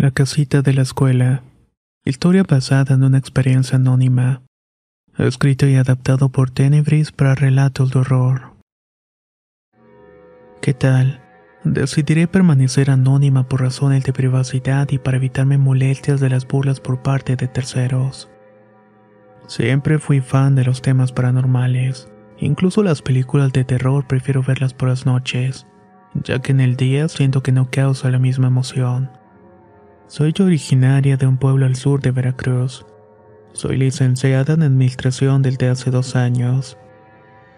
La casita de la escuela. Historia basada en una experiencia anónima. Escrito y adaptado por Tenebris para relatos de horror. ¿Qué tal? Decidiré permanecer anónima por razones de privacidad y para evitarme molestias de las burlas por parte de terceros. Siempre fui fan de los temas paranormales. Incluso las películas de terror prefiero verlas por las noches, ya que en el día siento que no causa la misma emoción. Soy originaria de un pueblo al sur de Veracruz. Soy licenciada en Administración desde hace dos años.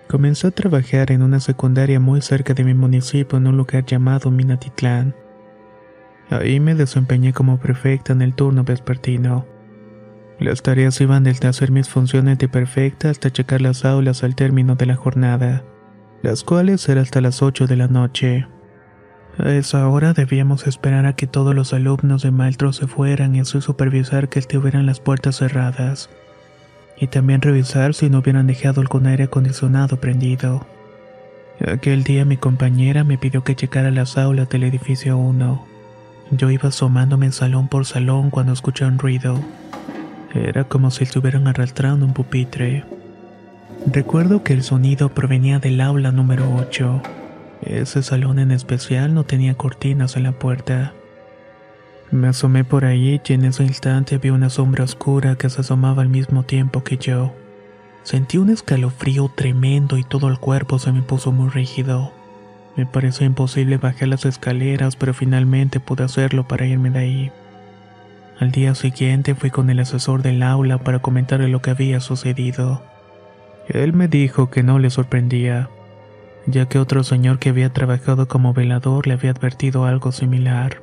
Comencé a trabajar en una secundaria muy cerca de mi municipio en un lugar llamado Minatitlán. Ahí me desempeñé como prefecta en el turno vespertino. Las tareas iban desde hacer mis funciones de perfecta hasta checar las aulas al término de la jornada, las cuales eran hasta las 8 de la noche. A esa hora debíamos esperar a que todos los alumnos de maestro se fueran y así supervisar que estuvieran las puertas cerradas. Y también revisar si no hubieran dejado algún aire acondicionado prendido. Aquel día mi compañera me pidió que checara las aulas del edificio 1. Yo iba asomándome salón por salón cuando escuché un ruido. Era como si estuvieran arrastrando un pupitre. Recuerdo que el sonido provenía del aula número 8. Ese salón en especial no tenía cortinas en la puerta. Me asomé por ahí y en ese instante vi una sombra oscura que se asomaba al mismo tiempo que yo. Sentí un escalofrío tremendo y todo el cuerpo se me puso muy rígido. Me pareció imposible bajar las escaleras, pero finalmente pude hacerlo para irme de ahí. Al día siguiente fui con el asesor del aula para comentarle lo que había sucedido. Él me dijo que no le sorprendía, ya que otro señor que había trabajado como velador le había advertido algo similar.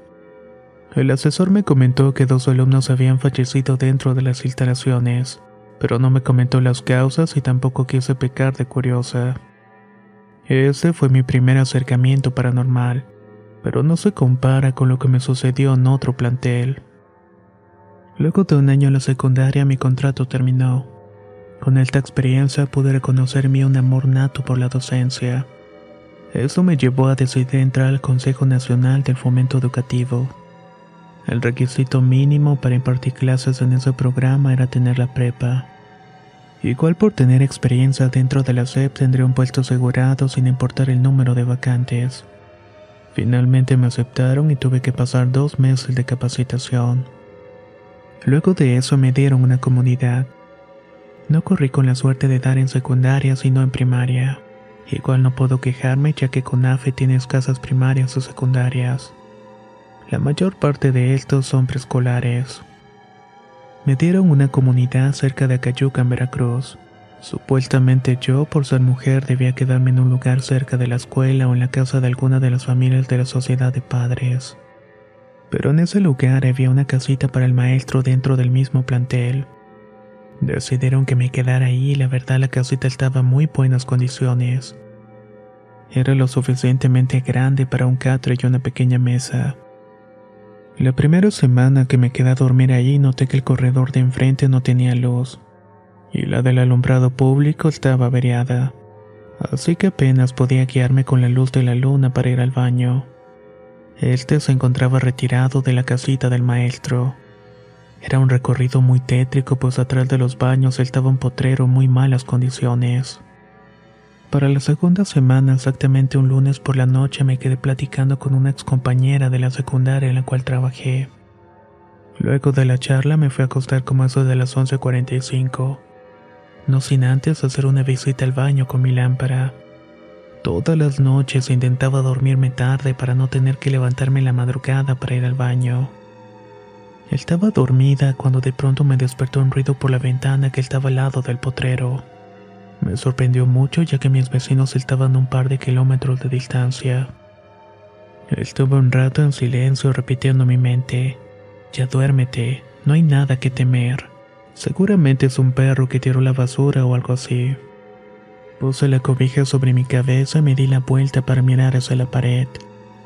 El asesor me comentó que dos alumnos habían fallecido dentro de las instalaciones, pero no me comentó las causas y tampoco quise pecar de curiosa. Ese fue mi primer acercamiento paranormal, pero no se compara con lo que me sucedió en otro plantel. Luego de un año en la secundaria mi contrato terminó. Con esta experiencia pude reconocer mi un amor nato por la docencia. Eso me llevó a decidir entrar al Consejo Nacional del Fomento Educativo. El requisito mínimo para impartir clases en ese programa era tener la prepa. Igual por tener experiencia dentro de la SEP tendría un puesto asegurado sin importar el número de vacantes. Finalmente me aceptaron y tuve que pasar dos meses de capacitación. Luego de eso me dieron una comunidad. No corrí con la suerte de dar en secundaria sino en primaria. Igual no puedo quejarme ya que CONAFE tiene escasas primarias o secundarias. La mayor parte de estos son preescolares. Me dieron una comunidad cerca de Acayuca en Veracruz. Supuestamente yo, por ser mujer, debía quedarme en un lugar cerca de la escuela o en la casa de alguna de las familias de la sociedad de padres. Pero en ese lugar había una casita para el maestro dentro del mismo plantel. Decidieron que me quedara ahí y la verdad la casita estaba en muy buenas condiciones. Era lo suficientemente grande para un catre y una pequeña mesa. La primera semana que me quedé a dormir ahí noté que el corredor de enfrente no tenía luz y la del alumbrado público estaba averiada, así que apenas podía guiarme con la luz de la luna para ir al baño. Este se encontraba retirado de la casita del maestro. Era un recorrido muy tétrico, pues atrás de los baños estaba un potrero en muy malas condiciones. Para la segunda semana, exactamente un lunes por la noche, me quedé platicando con una excompañera de la secundaria en la cual trabajé. Luego de la charla me fui a acostar como eso de las 11.45. no sin antes hacer una visita al baño con mi lámpara. Todas las noches intentaba dormirme tarde para no tener que levantarme en la madrugada para ir al baño. Estaba dormida cuando de pronto me despertó un ruido por la ventana que estaba al lado del potrero. Me sorprendió mucho ya que mis vecinos estaban a un par de kilómetros de distancia. Estuve un rato en silencio repitiendo en mi mente, ya duérmete, no hay nada que temer. Seguramente es un perro que tiró la basura o algo así. Puse la cobija sobre mi cabeza y me di la vuelta para mirar hacia la pared.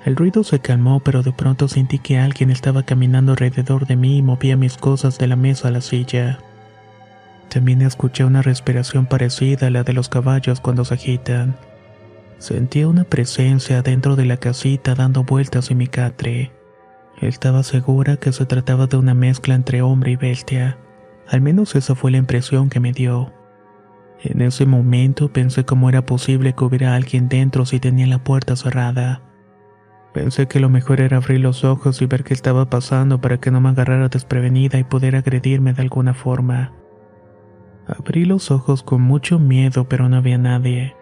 El ruido se calmó, pero de pronto sentí que alguien estaba caminando alrededor de mí y movía mis cosas de la mesa a la silla. También escuché una respiración parecida a la de los caballos cuando se agitan. Sentía una presencia dentro de la casita dando vueltas en mi catre. Estaba segura que se trataba de una mezcla entre hombre y bestia. Al menos esa fue la impresión que me dio. En ese momento pensé cómo era posible que hubiera alguien dentro si tenía la puerta cerrada. Pensé que lo mejor era abrir los ojos y ver qué estaba pasando para que no me agarrara desprevenida y poder agredirme de alguna forma. Abrí los ojos con mucho miedo, pero no había nadie.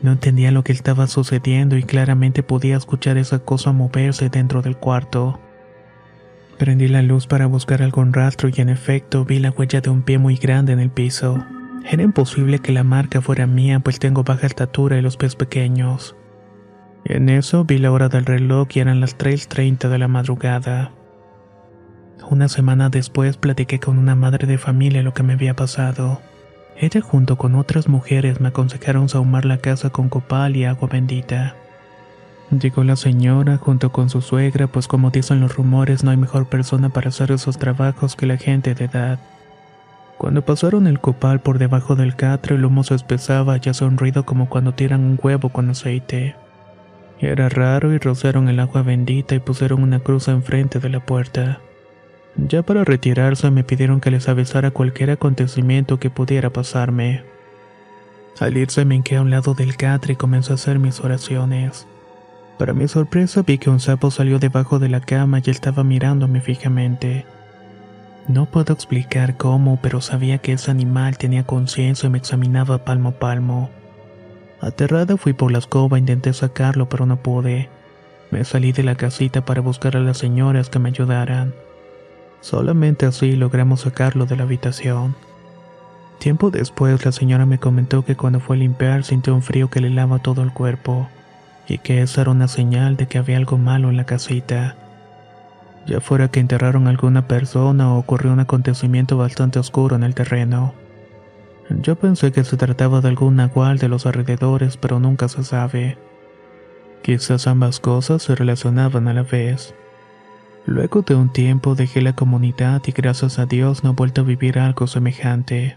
No entendía lo que estaba sucediendo y claramente podía escuchar esa cosa moverse dentro del cuarto. Prendí la luz para buscar algún rastro y en efecto vi la huella de un pie muy grande en el piso. Era imposible que la marca fuera mía pues tengo baja estatura y los pies pequeños. En eso vi la hora del reloj y eran las 3.30 de la madrugada. Una semana después platiqué con una madre de familia lo que me había pasado. Ella junto con otras mujeres me aconsejaron sahumar la casa con copal y agua bendita. Llegó la señora junto con su suegra, pues como dicen los rumores no hay mejor persona para hacer esos trabajos que la gente de edad. Cuando pasaron el copal por debajo del catre el humo se espesaba y hacía un ruido como cuando tiran un huevo con aceite. Era raro y rociaron el agua bendita y pusieron una cruz enfrente de la puerta. Ya para retirarse me pidieron que les avisara cualquier acontecimiento que pudiera pasarme. Al irse me hinqué a un lado del catre y comencé a hacer mis oraciones. Para mi sorpresa vi que un sapo salió debajo de la cama y estaba mirándome fijamente. No puedo explicar cómo, pero sabía que ese animal tenía conciencia y me examinaba palmo a palmo. Aterrada fui por la escoba, intenté sacarlo, pero no pude. Me salí de la casita para buscar a las señoras que me ayudaran. Solamente así logramos sacarlo de la habitación. Tiempo después la señora me comentó que cuando fue a limpiar sintió un frío que le lava todo el cuerpo, y que esa era una señal de que había algo malo en la casita. Ya fuera que enterraron a alguna persona o ocurrió un acontecimiento bastante oscuro en el terreno. Yo pensé que se trataba de algún nahual de los alrededores, pero nunca se sabe. Quizás ambas cosas se relacionaban a la vez. Luego de un tiempo dejé la comunidad y gracias a Dios no he vuelto a vivir algo semejante.